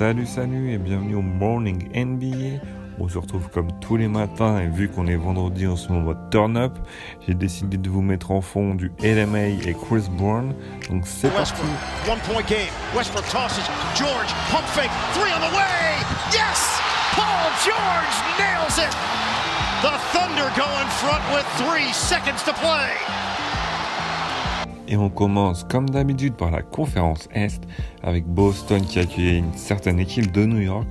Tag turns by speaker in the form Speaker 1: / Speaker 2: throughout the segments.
Speaker 1: Salut, salut et bienvenue au Morning NBA. On se retrouve comme tous les matins et vu qu'on est vendredi en ce moment turn up, j'ai décidé de vous mettre en fond du LMA et Chris Brown. Donc c'est parti.
Speaker 2: One point game. Westbrook tosses. George, pump fake. Three on the way. Yes! Paul George nails it. The Thunder go in front with three seconds to play.
Speaker 1: Et on commence comme d'habitude par la conférence Est avec Boston qui accueillait une certaine équipe de New York.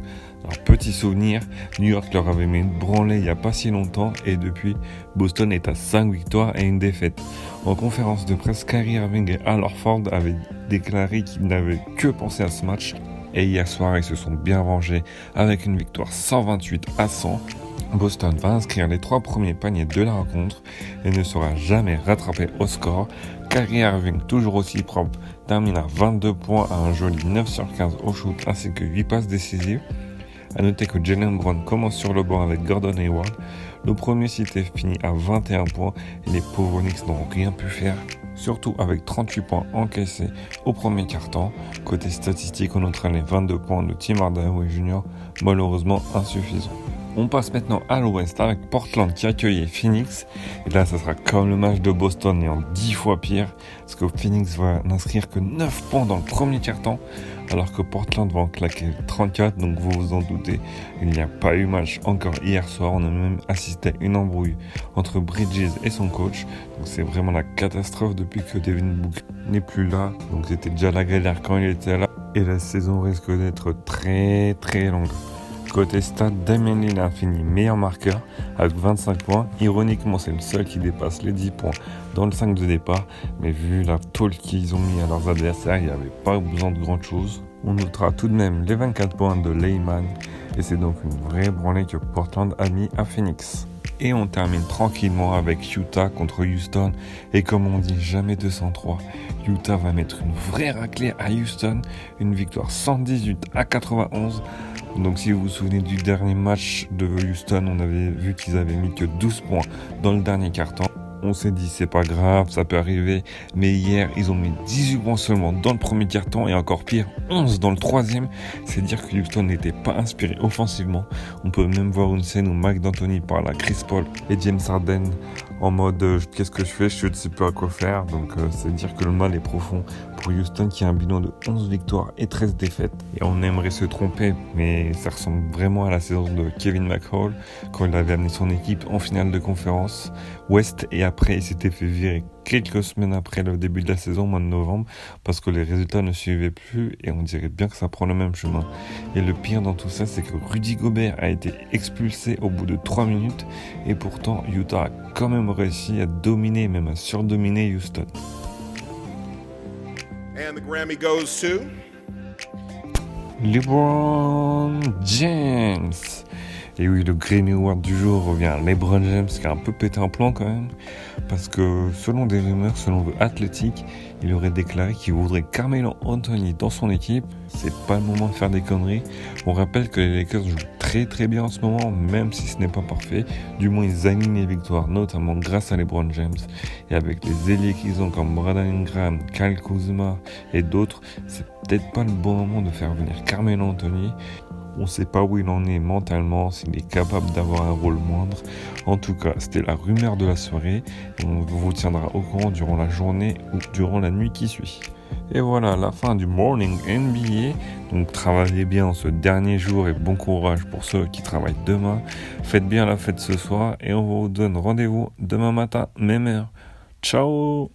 Speaker 1: Alors petit souvenir, New York leur avait mis une branlée il n'y a pas si longtemps et depuis Boston est à 5 victoires et une défaite. En conférence de presse, Kyrie Irving et Al Horford avaient déclaré qu'ils n'avaient que pensé à ce match et hier soir ils se sont bien rangés avec une victoire 128 à 100 Boston va inscrire les trois premiers paniers de la rencontre et ne sera jamais rattrapé au score. Kyrie Irving, toujours aussi propre, termine à 22 points à un joli 9 sur 15 au shoot ainsi que 8 passes décisives. A noter que Jalen Brown commence sur le banc avec Gordon Hayward. Le premier cité finit à 21 points et les pauvres Knicks n'ont rien pu faire, surtout avec 38 points encaissés au premier quart-temps. Côté statistique, on notera les 22 points de Tim Hardaway Jr., malheureusement insuffisants. On passe maintenant à l'ouest avec Portland qui accueillait Phoenix. Et là, ça sera comme le match de Boston, mais en 10 fois pire. Parce que Phoenix va n'inscrire que 9 points dans le premier quart-temps. Alors que Portland va en claquer 34. Donc vous vous en doutez, il n'y a pas eu match encore hier soir. On a même assisté à une embrouille entre Bridges et son coach. Donc c'est vraiment la catastrophe depuis que Devin Book n'est plus là. Donc c'était déjà la galère quand il était là. Et la saison risque d'être très très longue. Côté stade, Damien Lillard a meilleur marqueur avec 25 points. Ironiquement, c'est le seul qui dépasse les 10 points dans le 5 de départ. Mais vu la tôle qu'ils ont mis à leurs adversaires, il n'y avait pas besoin de grand chose. On notera tout de même les 24 points de Lehman. Et c'est donc une vraie branlée que Portland a mis à Phoenix. Et on termine tranquillement avec Utah contre Houston. Et comme on dit, jamais 203. Utah va mettre une vraie raclée à Houston. Une victoire 118 à 91. Donc si vous vous souvenez du dernier match de Houston, on avait vu qu'ils avaient mis que 12 points dans le dernier carton. On s'est dit c'est pas grave, ça peut arriver. Mais hier, ils ont mis 18 points seulement dans le premier carton et encore pire, 11 dans le troisième. C'est dire que Houston n'était pas inspiré offensivement. On peut même voir une scène où Mike D'Antoni parle à Chris Paul et James Harden en mode euh, qu'est-ce que je fais, je ne sais pas quoi faire. Donc euh, c'est dire que le mal est profond pour Houston qui a un bilan de 11 victoires et 13 défaites. Et on aimerait se tromper, mais ça ressemble vraiment à la saison de Kevin McHall quand il avait amené son équipe en finale de conférence Ouest et après il s'était fait virer quelques semaines après le début de la saison, mois de novembre, parce que les résultats ne suivaient plus et on dirait bien que ça prend le même chemin. Et le pire dans tout ça, c'est que Rudy Gobert a été expulsé au bout de 3 minutes et pourtant Utah a quand même réussi à dominer, même à surdominer Houston.
Speaker 2: And the Grammy goes to.
Speaker 1: LeBron James. Et oui, le Grammy Award du jour revient à LeBron James qui a un peu pété un plan quand même. Parce que selon des rumeurs, selon The Athletic, il aurait déclaré qu'il voudrait Carmelo Anthony dans son équipe. C'est pas le moment de faire des conneries. On rappelle que les Lakers jouent très bien en ce moment, même si ce n'est pas parfait. Du moins, ils alignent les victoires, notamment grâce à LeBron James. Et avec les ailiers qu'ils ont comme Brandon Ingram, Kyle Kuzma et d'autres, c'est peut-être pas le bon moment de faire venir Carmelo Anthony. On ne sait pas où il en est mentalement, s'il est capable d'avoir un rôle moindre. En tout cas, c'était la rumeur de la soirée on vous tiendra au courant durant la journée ou durant la nuit qui suit. Et voilà, la fin du Morning NBA. Donc travaillez bien ce dernier jour et bon courage pour ceux qui travaillent demain. Faites bien la fête ce soir et on vous donne rendez-vous demain matin, même heure. Ciao